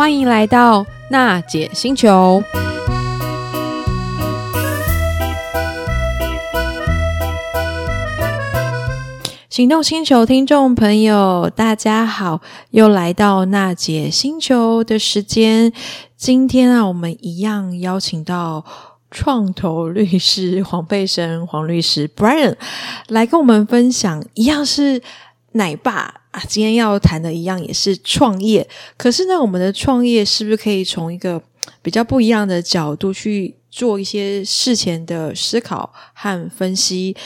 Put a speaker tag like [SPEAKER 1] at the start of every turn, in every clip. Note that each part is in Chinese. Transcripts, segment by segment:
[SPEAKER 1] 欢迎来到娜姐星球。行动星球听众朋友，大家好，又来到娜姐星球的时间。今天啊，我们一样邀请到创投律师黄佩生黄律师 Brian 来跟我们分享，一样是奶爸啊。今天要谈的一样也是创业，可是呢，我们的创业是不是可以从一个比较不一样的角度去做一些事前的思考和分析，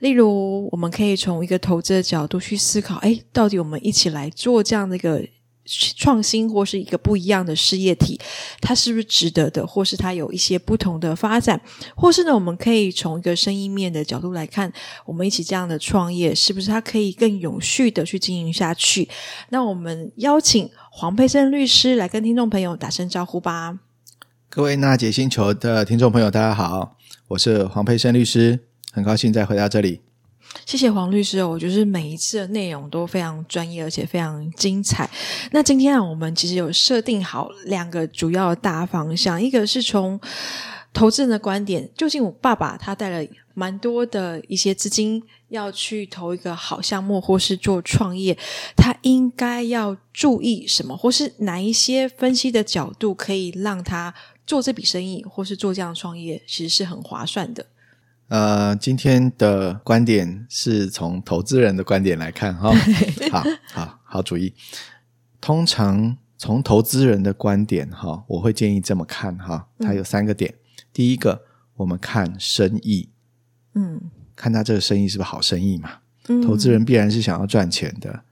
[SPEAKER 1] 例如，我们可以从一个投资的角度去思考，诶，到底我们一起来做这样的一个创新，或是一个不一样的事业体，它是不是值得的，或是它有一些不同的发展，或是呢，我们可以从一个生意面的角度来看，我们一起这样的创业，是不是它可以更永续的去经营下去？那我们邀请黄佩生律师来跟听众朋友打声招呼吧。
[SPEAKER 2] 各位娜姐星球的听众朋友，大家好，我是黄佩生律师，很高兴再回到这里。
[SPEAKER 1] 谢谢黄律师哦，我就是每一次的内容都非常专业，而且非常精彩。那今天啊，我们其实有设定好两个主要的大方向，一个是从投资人的观点，究竟我爸爸他带了蛮多的一些资金要去投一个好项目，或是做创业，他应该要注意什么，或是哪一些分析的角度可以让他。做这笔生意，或是做这样的创业，其实是很划算的。
[SPEAKER 2] 呃，今天的观点是从投资人的观点来看，哈、哦，好好好主意。通常从投资人的观点，哈、哦，我会建议这么看，哈、哦，它有三个点。嗯、第一个，我们看生意，嗯，看他这个生意是不是好生意嘛？嗯、投资人必然是想要赚钱的，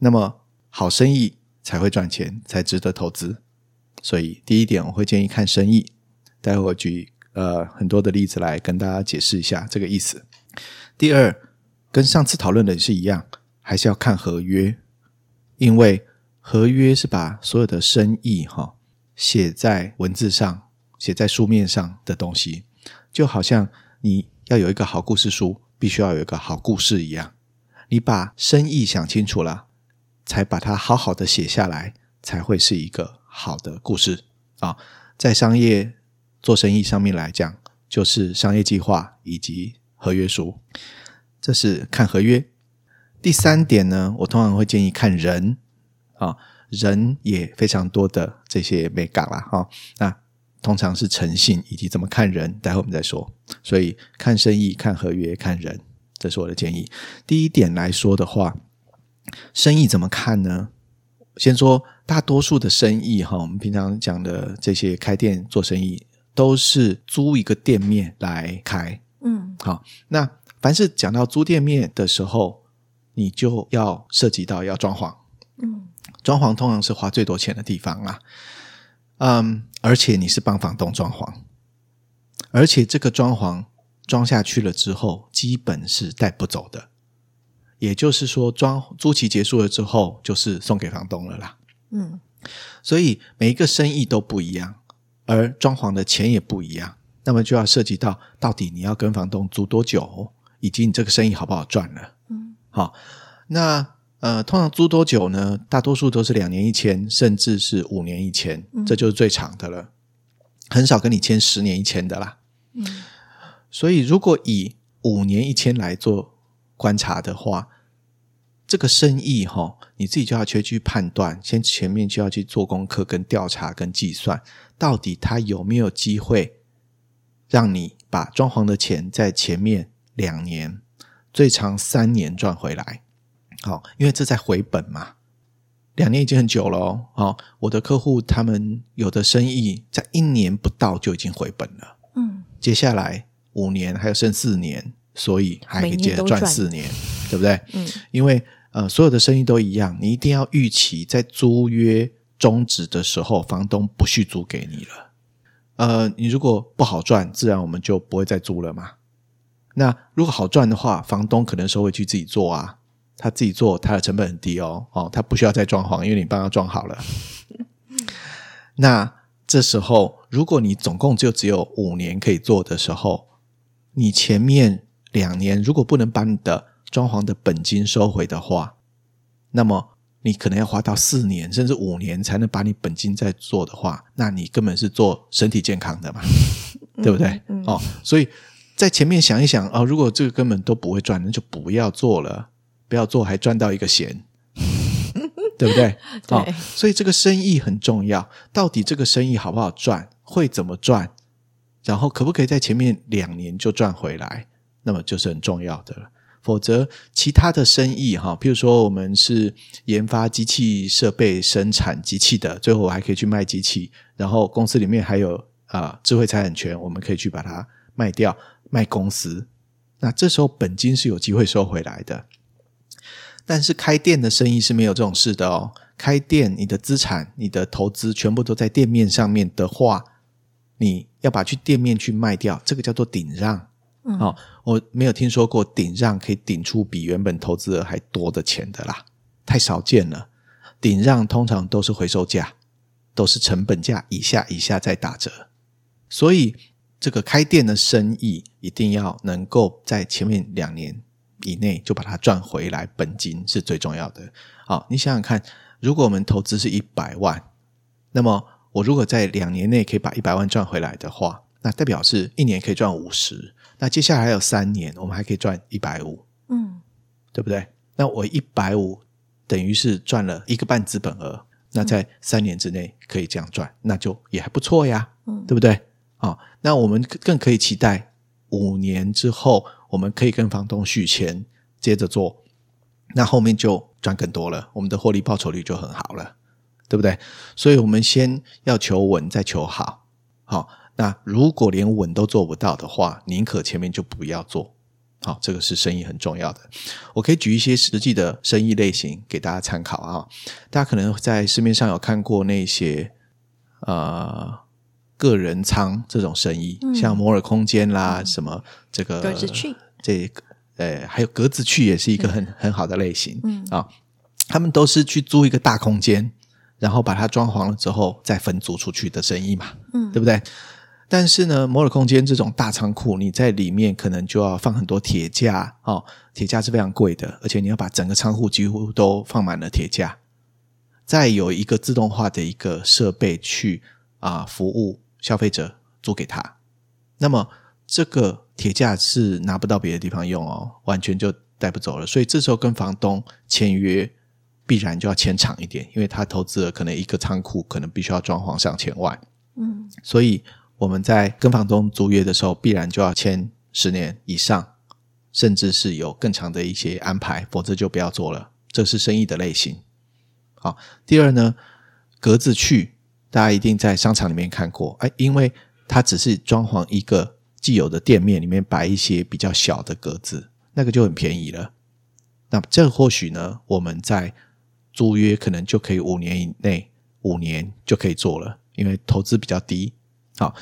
[SPEAKER 2] 那么好生意才会赚钱，才值得投资。所以，第一点我会建议看生意。待会我举呃很多的例子来跟大家解释一下这个意思。第二，跟上次讨论的是一样，还是要看合约，因为合约是把所有的生意哈、写在文字上、写在书面上的东西，就好像你要有一个好故事书，必须要有一个好故事一样。你把生意想清楚了，才把它好好的写下来，才会是一个。好的故事啊，在商业做生意上面来讲，就是商业计划以及合约书，这是看合约。第三点呢，我通常会建议看人啊，人也非常多的这些美感啦哈。那通常是诚信以及怎么看人，待会我们再说。所以看生意、看合约、看人，这是我的建议。第一点来说的话，生意怎么看呢？先说大多数的生意哈，我们平常讲的这些开店做生意，都是租一个店面来开。嗯，好，那凡是讲到租店面的时候，你就要涉及到要装潢。嗯，装潢通常是花最多钱的地方啦。嗯，而且你是帮房东装潢，而且这个装潢装下去了之后，基本是带不走的。也就是说，装租期结束了之后，就是送给房东了啦。嗯，所以每一个生意都不一样，而装潢的钱也不一样。那么就要涉及到，到底你要跟房东租多久，以及你这个生意好不好赚了。嗯，好，那呃，通常租多久呢？大多数都是两年一签，甚至是五年一签，嗯，这就是最长的了。很少跟你签十年一签的啦。嗯，所以如果以五年一签来做。观察的话，这个生意哈、哦，你自己就要去去判断，先前面就要去做功课、跟调查、跟计算，到底他有没有机会让你把装潢的钱在前面两年、最长三年赚回来。好，因为这在回本嘛，两年已经很久了哦。好，我的客户他们有的生意在一年不到就已经回本了。嗯，接下来五年还有剩四年。所以还可以接着赚四年，对不对？嗯，因为呃，所有的生意都一样，你一定要预期在租约终止的时候，房东不续租给你了。呃，你如果不好赚，自然我们就不会再租了嘛。那如果好赚的话，房东可能收回去自己做啊，他自己做，他的成本很低哦，哦，他不需要再装潢，因为你帮他装好了。那这时候，如果你总共就只有五年可以做的时候，你前面。两年，如果不能把你的装潢的本金收回的话，那么你可能要花到四年甚至五年才能把你本金再做的话，那你根本是做身体健康的嘛，对不对？
[SPEAKER 1] 嗯嗯、
[SPEAKER 2] 哦，所以在前面想一想哦，如果这个根本都不会赚，那就不要做了，不要做还赚到一个闲，对不对？
[SPEAKER 1] 对、
[SPEAKER 2] 哦，所以这个生意很重要，到底这个生意好不好赚，会怎么赚，然后可不可以在前面两年就赚回来，那么就是很重要的了。否则，其他的生意哈，譬如说我们是研发机器设备、生产机器的，最后我还可以去卖机器，然后公司里面还有啊、智慧财产权，我们可以去把它卖掉，卖公司。那这时候本金是有机会收回来的。但是开店的生意是没有这种事的哦。开店，你的资产、你的投资全部都在店面上面的话，你要把去店面去卖掉，这个叫做顶让。
[SPEAKER 1] 嗯、
[SPEAKER 2] 哦，我没有听说过顶让可以顶出比原本投资额还多的钱的啦，太少见了。顶让通常都是回收价，都是成本价以下以下再打折。所以这个开店的生意一定要能够在前面两年以内就把它赚回来，本金是最重要的。好、你想想看，如果我们投资是一百万，那么我如果在两年内可以把一百万赚回来的话，那代表是一年可以赚五十。那接下来还有三年，我们还可以赚一百五，嗯，对不对？那我一百五等于是赚了一个半资本额，那在三年之内可以这样赚，那就也还不错呀，嗯，对不对？啊、哦，那我们更可以期待五年之后，我们可以跟房东续签，接着做，那后面就赚更多了，我们的获利报酬率就很好了，对不对？所以我们先要求稳，再求好，好、哦。那如果连稳都做不到的话，宁可前面就不要做。好，这个是生意很重要的。我可以举一些实际的生意类型给大家参考啊。大家可能在市面上有看过那些呃个人仓这种生意，嗯、像摩尔空间啦，嗯、什么这个
[SPEAKER 1] 格子去，
[SPEAKER 2] 这个呃还有格子去也是一个很、嗯、很好的类型。嗯啊，他们都是去租一个大空间，然后把它装潢了之后再分租出去的生意嘛。嗯，对不对？但是呢，摩尔空间这种大仓库，你在里面可能就要放很多铁架哦，铁架是非常贵的，而且你要把整个仓库几乎都放满了铁架，再有一个自动化的一个设备去啊服务消费者租给他，那么这个铁架是拿不到别的地方用哦，完全就带不走了，所以这时候跟房东签约必然就要签长一点，因为他投资了可能一个仓库可能必须要装潢上千万，嗯，所以。我们在跟房东租约的时候，必然就要签十年以上，甚至是有更长的一些安排，否则就不要做了。这是生意的类型。好，第二呢，格子去，大家一定在商场里面看过，哎，因为它只是装潢一个既有的店面里面摆一些比较小的格子，那个就很便宜了。那这或许呢，我们在租约可能就可以五年以内，五年就可以做了，因为投资比较低。好，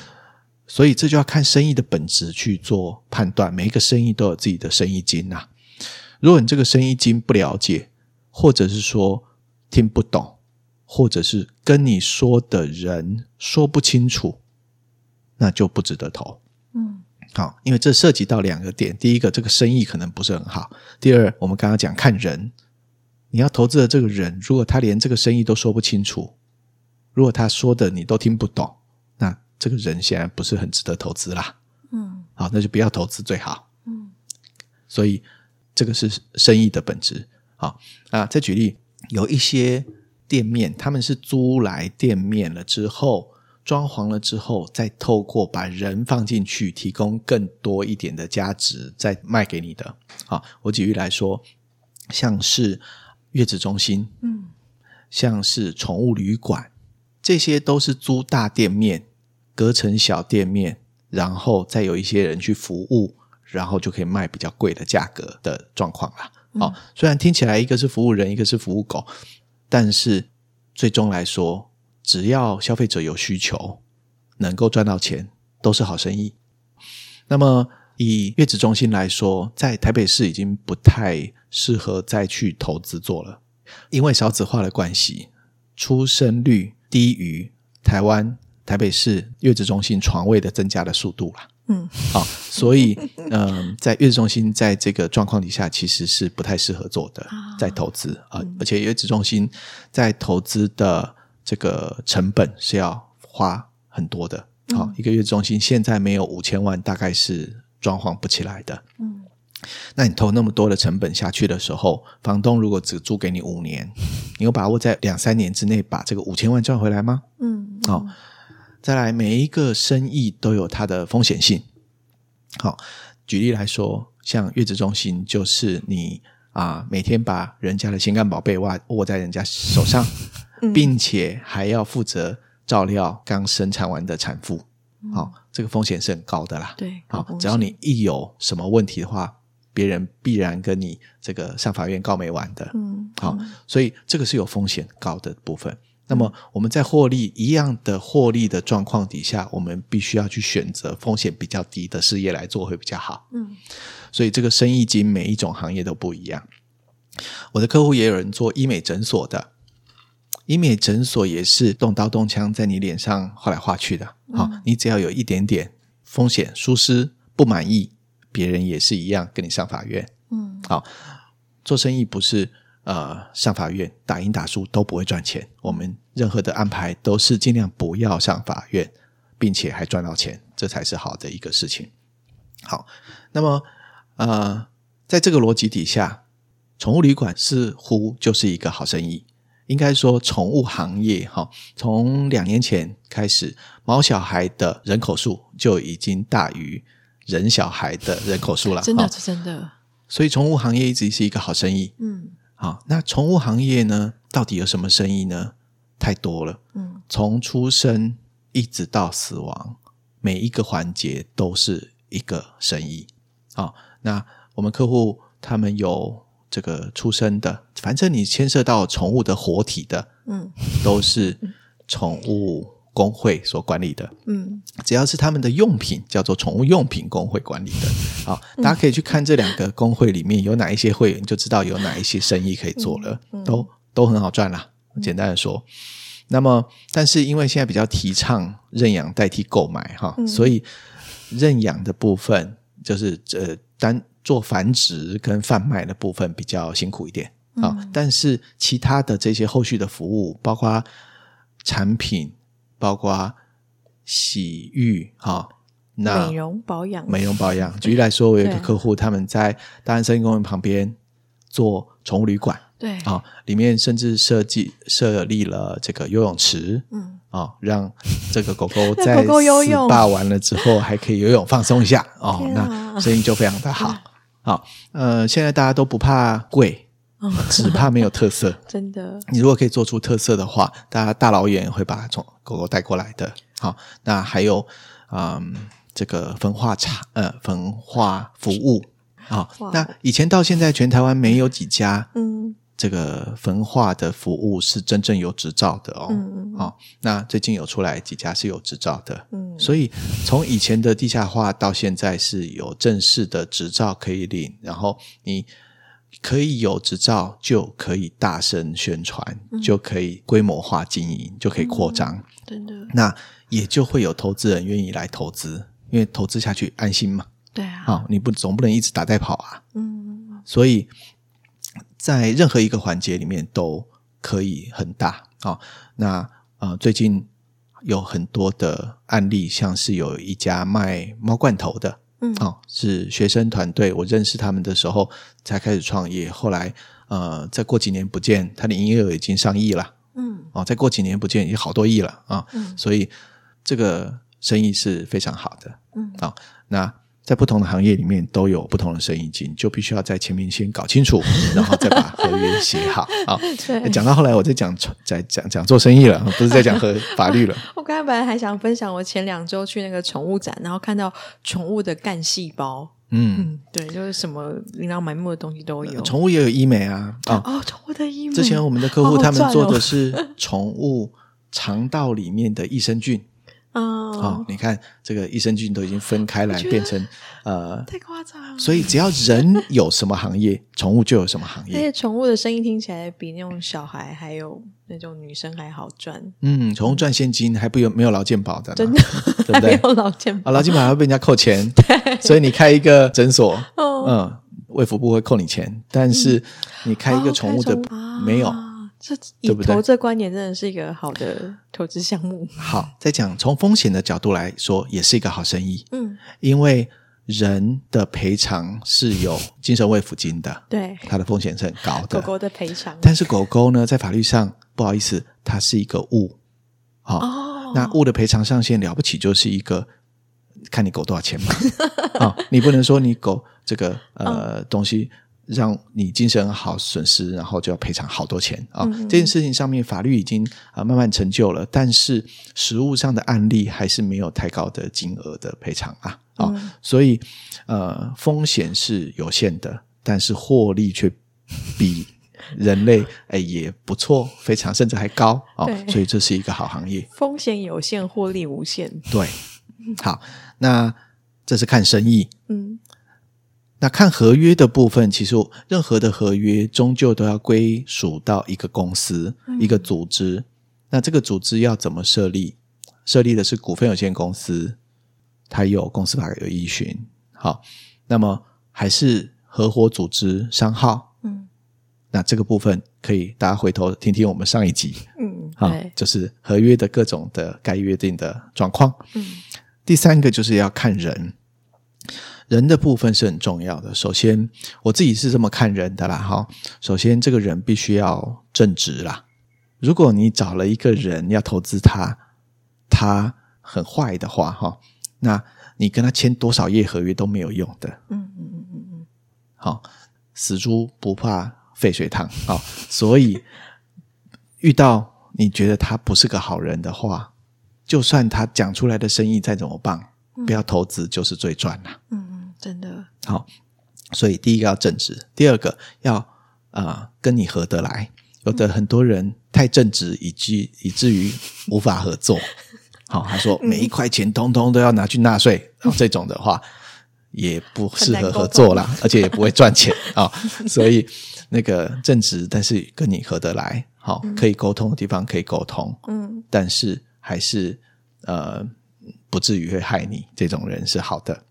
[SPEAKER 2] 所以这就要看生意的本质去做判断。每一个生意都有自己的生意经呐。如果你这个生意经不了解，或者是说听不懂，或者是跟你说的人说不清楚，那就不值得投。嗯，好，因为这涉及到两个点：第一个，这个生意可能不是很好；第二，我们刚刚讲看人，你要投资的这个人，如果他连这个生意都说不清楚，如果他说的你都听不懂。这个人显然不是很值得投资啦，嗯，好，那就不要投资最好，嗯，所以这个是生意的本质，好啊。再举例，有一些店面，他们是租来店面了之后，装潢了之后，再透过把人放进去，提供更多一点的价值，再卖给你的。好，我举例来说，像是月子中心，嗯，像是宠物旅馆，这些都是租大店面。隔成小店面，然后再有一些人去服务，然后就可以卖比较贵的价格的状况啦。嗯、哦，虽然听起来一个是服务人，一个是服务狗，但是最终来说，只要消费者有需求，能够赚到钱，都是好生意。那么以月子中心来说，在台北市已经不太适合再去投资做了，因为少子化的关系，出生率低于台湾。台北市月子中心床位的增加的速度啦，
[SPEAKER 1] 嗯，
[SPEAKER 2] 好、哦，所以嗯、呃，在月子中心在这个状况底下，其实是不太适合做的，啊、在投资啊、呃，而且月子中心在投资的这个成本是要花很多的。好、一个月子中心现在没有五千万，大概是装潢不起来的。嗯，那你投那么多的成本下去的时候，房东如果只租给你五年，你有把握在两三年之内把这个五千万赚回来吗？嗯，好、嗯。哦再来，每一个生意都有它的风险性。好，举例来说，像月子中心，就是你啊，每天把人家的心肝宝贝握握在人家手上，嗯、并且还要负责照料刚生产完的产妇。好，这个风险是很高的啦。
[SPEAKER 1] 对，
[SPEAKER 2] 好，只要你一有什么问题的话，别人必然跟你这个上法院告没完的。嗯，好，所以这个是有风险高的部分。那么我们在获利一样的获利的状况底下，我们必须要去选择风险比较低的事业来做会比较好。嗯，所以这个生意经每一种行业都不一样。我的客户也有人做医美诊所的，医美诊所也是动刀动枪在你脸上画来画去的。好，嗯，你只要有一点点风险疏失不满意，别人也是一样跟你上法院。嗯，好，做生意不是。呃，上法院打赢打输都不会赚钱。我们任何的安排都是尽量不要上法院，并且还赚到钱，这才是好的一个事情。好，那么呃，在这个逻辑底下，宠物旅馆似乎就是一个好生意。应该说，宠物行业哈，从两年前开始，毛小孩的人口数就已经大于人小孩的人口数了。
[SPEAKER 1] 真的，真的。
[SPEAKER 2] 所以，宠物行业一直是一个好生意。嗯。好，那宠物行业呢？到底有什么生意呢？太多了。嗯，从出生一直到死亡，每一个环节都是一个生意。好，那我们客户他们有这个出生的，反正你牵涉到宠物的活体的，嗯，都是宠物。工会所管理的，嗯，只要是他们的用品，叫做宠物用品工会管理的，好，大家可以去看这两个工会里面有哪一些会员，就知道有哪一些生意可以做了，嗯嗯、都都很好赚啦。简单的说，那么，但是因为现在比较提倡认养代替购买哈，嗯、所以认养的部分就是呃单做繁殖跟贩卖的部分比较辛苦一点啊，嗯、但是其他的这些后续的服务，包括产品。包括洗浴哈，那
[SPEAKER 1] 美容保养，
[SPEAKER 2] 美容保养。举例来说，我有一个客户，他们在大安森林公园旁边做宠物旅馆，
[SPEAKER 1] 对
[SPEAKER 2] 啊，里面甚至设计设立了这个游泳池，嗯啊，让这个狗狗 在游泳霸完了之后还可以游泳放松一下哦，那生意就非常的好。好，呃，现在大家都不怕贵。只怕没有特色，
[SPEAKER 1] 真的。
[SPEAKER 2] 你如果可以做出特色的话，大家大老远会把宠狗狗带过来的。好，那还有，嗯，这个焚化厂，呃，焚化服务。好，哇那以前到现在，全台湾没有几家，嗯，这个焚化的服务是真正有执照的哦。嗯嗯。好，那最近有出来几家是有执照的。嗯。所以从以前的地下化到现在是有正式的执照可以领，然后你。可以有执照，就可以大声宣传，嗯、就可以规模化经营，就可以扩张。
[SPEAKER 1] 真的、嗯，
[SPEAKER 2] 那也就会有投资人愿意来投资，因为投资下去安心嘛。
[SPEAKER 1] 对啊，
[SPEAKER 2] 好，你不总不能一直打带跑啊。嗯，所以在任何一个环节里面都可以很大。好，那呃，最近有很多的案例，像是有一家卖猫罐头的。嗯，哦，是学生团队，我认识他们的时候才开始创业，后来呃，再过几年不见，他的营业额已经上亿了。嗯，哦，再过几年不见，已经好多亿了啊。嗯，所以这个生意是非常好的。嗯，哦，那。在不同的行业里面都有不同的生意经，就必须要在前面先搞清楚，然后再把合约写好。好，对讲到后来我在讲在讲讲做生意了，不是在讲和 法律了。
[SPEAKER 1] 我刚才本来还想分享我前两周去那个宠物展，然后看到宠物的干细胞。嗯，嗯，对，就是什么琳琅满目的东西都有。
[SPEAKER 2] 宠物也有医美啊，
[SPEAKER 1] 哦，哦，宠物的医美。
[SPEAKER 2] 之前我们的客户他们做的是宠物肠道里面的益生菌。
[SPEAKER 1] 哦，
[SPEAKER 2] 哦，你看这个益生菌都已经分开来变成呃，
[SPEAKER 1] 太夸张了。
[SPEAKER 2] 所以只要人有什么行业，宠物就有什么行业。
[SPEAKER 1] 而且宠物的生意听起来比那种小孩还有那种女生还好赚。
[SPEAKER 2] 嗯，宠物赚现金还不有没有劳健保的，
[SPEAKER 1] 真的
[SPEAKER 2] 对不对？
[SPEAKER 1] 没有劳健保，
[SPEAKER 2] 啊，劳健保还会被人家扣钱。
[SPEAKER 1] 对，
[SPEAKER 2] 所以你开一个诊所，
[SPEAKER 1] 哦、
[SPEAKER 2] 嗯，卫福部会扣你钱，但是你开一个宠物的、
[SPEAKER 1] 哦、
[SPEAKER 2] 没有。
[SPEAKER 1] 这以投资观点真的是一个好的投资项目。
[SPEAKER 2] 好，再讲从风险的角度来说，也是一个好生意。
[SPEAKER 1] 嗯，
[SPEAKER 2] 因为人的赔偿是有精神慰抚金的，
[SPEAKER 1] 对，
[SPEAKER 2] 它的风险是很高的。
[SPEAKER 1] 狗狗的赔偿，
[SPEAKER 2] 但是狗狗呢，在法律上不好意思，它是一个物。好、哦，
[SPEAKER 1] 哦，
[SPEAKER 2] 那物的赔偿上限了不起就是一个，看你狗多少钱嘛。啊、哦，你不能说你狗这个 呃、哦、东西。让你精神好损失，然后就要赔偿好多钱啊！这件事情上面法律已经啊、呃、慢慢成就了，但是实物上的案例还是没有太高的金额的赔偿啊啊！所以呃风险是有限的，但是获利却比人类 哎也不错，非常甚至还高啊、哦！所以这是一个好行业。
[SPEAKER 1] 风险有限，获利无限。
[SPEAKER 2] 对，好，那这是看生意，
[SPEAKER 1] 嗯。
[SPEAKER 2] 那看合约的部分，其实任何的合约终究都要归属到一个公司、嗯、一个组织。那这个组织要怎么设立？设立的是股份有限公司，它有公司法有依循。好，那么还是合伙组织商号。
[SPEAKER 1] 嗯，
[SPEAKER 2] 那这个部分可以大家回头听听我们上一集。
[SPEAKER 1] 嗯，
[SPEAKER 2] 好，就是合约的各种的该约定的状况。
[SPEAKER 1] 嗯，
[SPEAKER 2] 第三个就是要看人。人的部分是很重要的。首先，我自己是这么看人的啦，哈。首先，这个人必须要正直啦。如果你找了一个人要投资他，他很坏的话，哈，那你跟他签多少页合约都没有用的。
[SPEAKER 1] 嗯嗯嗯嗯嗯。
[SPEAKER 2] 好，死猪不怕沸水烫。好，所以遇到你觉得他不是个好人的话，就算他讲出来的生意再怎么棒，不要投资就是最赚啦。
[SPEAKER 1] 嗯。真的
[SPEAKER 2] 好，所以第一个要正直，第二个要啊、呃、跟你合得来。有的很多人太正直，以及以至于无法合作。好，他说每一块钱通通都要拿去纳税，然后这种的话也不适合合作啦，而且也不会赚钱 啊。所以那个正直，但是跟你合得来，好，可以沟通的地方可以沟通，
[SPEAKER 1] 嗯，
[SPEAKER 2] 但是还是呃不至于会害你，这种人是好的。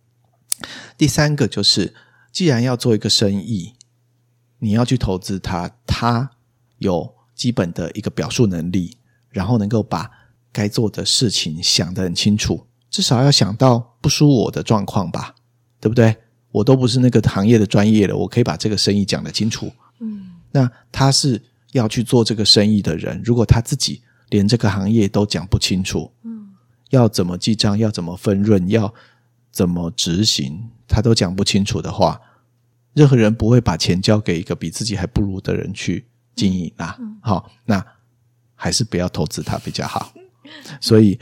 [SPEAKER 2] 第三个就是，既然要做一个生意，你要去投资他，他有基本的一个表述能力，然后能够把该做的事情想得很清楚，至少要想到不输我的状况吧，对不对？我都不是那个行业的专业了，我可以把这个生意讲得清楚。
[SPEAKER 1] 嗯，
[SPEAKER 2] 那他是要去做这个生意的人，如果他自己连这个行业都讲不清楚，
[SPEAKER 1] 嗯，
[SPEAKER 2] 要怎么记账，要怎么分润，要。怎么执行，他都讲不清楚的话，任何人不会把钱交给一个比自己还不如的人去经营啊。好，那还是不要投资他比较好。所以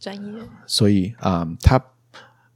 [SPEAKER 1] 专业，
[SPEAKER 2] 所以啊、嗯，他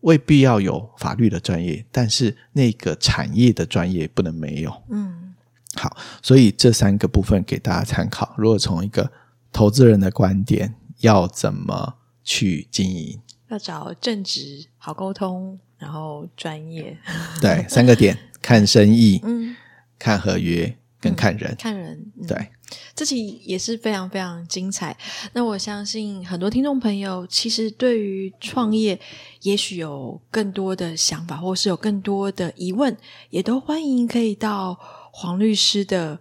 [SPEAKER 2] 未必要有法律的专业，但是那个产业的专业不能没有。
[SPEAKER 1] 嗯，
[SPEAKER 2] 好，所以这三个部分给大家参考。如果从一个投资人的观点，要怎么去经营？
[SPEAKER 1] 要找正直、好沟通，然后专业。
[SPEAKER 2] 对，三个点：看生意，
[SPEAKER 1] 嗯，
[SPEAKER 2] 看合约，跟看人。
[SPEAKER 1] 嗯、看人，嗯、
[SPEAKER 2] 对，
[SPEAKER 1] 这期也是非常非常精彩。那我相信很多听众朋友，其实对于创业，也许有更多的想法，或是有更多的疑问，也都欢迎可以到黄律师的。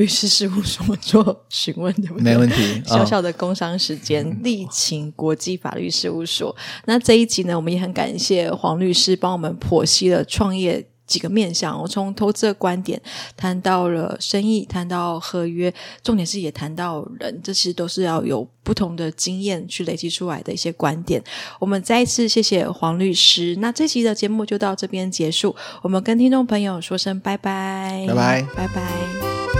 [SPEAKER 1] 律师事务所做询问，对不对？
[SPEAKER 2] 没问题。
[SPEAKER 1] 小小的工商时间，力勤国际法律事务所。那这一集呢，我们也很感谢黄律师帮我们剖析了创业几个面向。我从投资的观点谈到了生意，谈到合约，重点是也谈到人，这其实都是要有不同的经验去累积出来的一些观点。我们再一次谢谢黄律师。那这期的节目就到这边结束，我们跟听众朋友说声拜拜，
[SPEAKER 2] 拜拜，
[SPEAKER 1] 拜拜。